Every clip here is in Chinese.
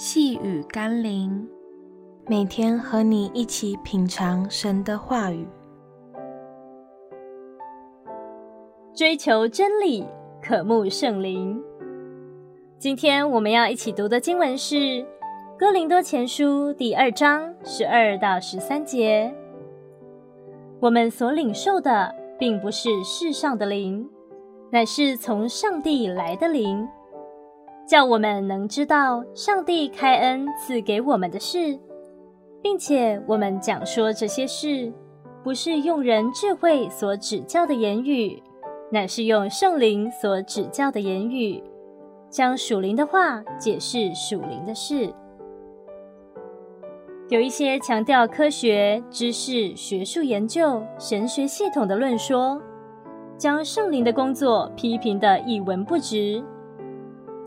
细雨甘霖，每天和你一起品尝神的话语，追求真理，渴慕圣灵。今天我们要一起读的经文是《哥林多前书》第二章十二到十三节。我们所领受的，并不是世上的灵，乃是从上帝来的灵。叫我们能知道上帝开恩赐给我们的事，并且我们讲说这些事，不是用人智慧所指教的言语，乃是用圣灵所指教的言语，将属灵的话解释属灵的事。有一些强调科学知识、学术研究、神学系统的论说，将圣灵的工作批评得一文不值。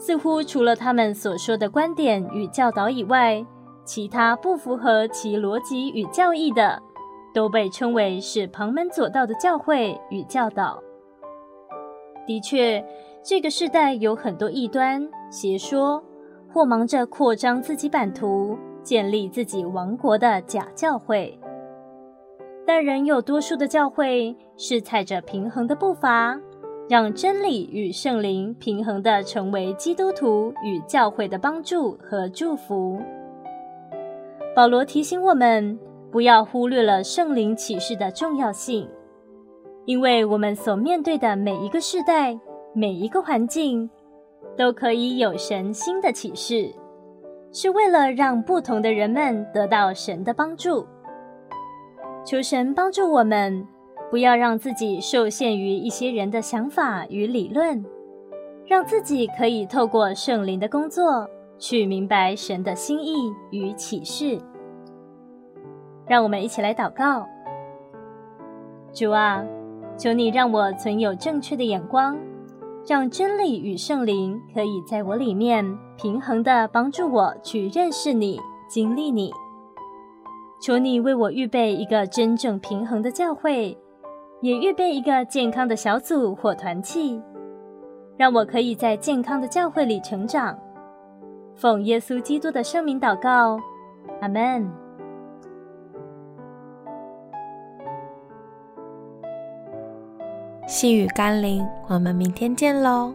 似乎除了他们所说的观点与教导以外，其他不符合其逻辑与教义的，都被称为是旁门左道的教诲与教导。的确，这个世代有很多异端邪说，或忙着扩张自己版图、建立自己王国的假教诲。但仍有多数的教会是踩着平衡的步伐。让真理与圣灵平衡地成为基督徒与教会的帮助和祝福。保罗提醒我们，不要忽略了圣灵启示的重要性，因为我们所面对的每一个世代、每一个环境，都可以有神新的启示，是为了让不同的人们得到神的帮助。求神帮助我们。不要让自己受限于一些人的想法与理论，让自己可以透过圣灵的工作去明白神的心意与启示。让我们一起来祷告：主啊，求你让我存有正确的眼光，让真理与圣灵可以在我里面平衡地帮助我去认识你、经历你。求你为我预备一个真正平衡的教会。也预备一个健康的小组或团契，让我可以在健康的教会里成长。奉耶稣基督的圣名祷告，阿门。细雨甘霖，我们明天见喽。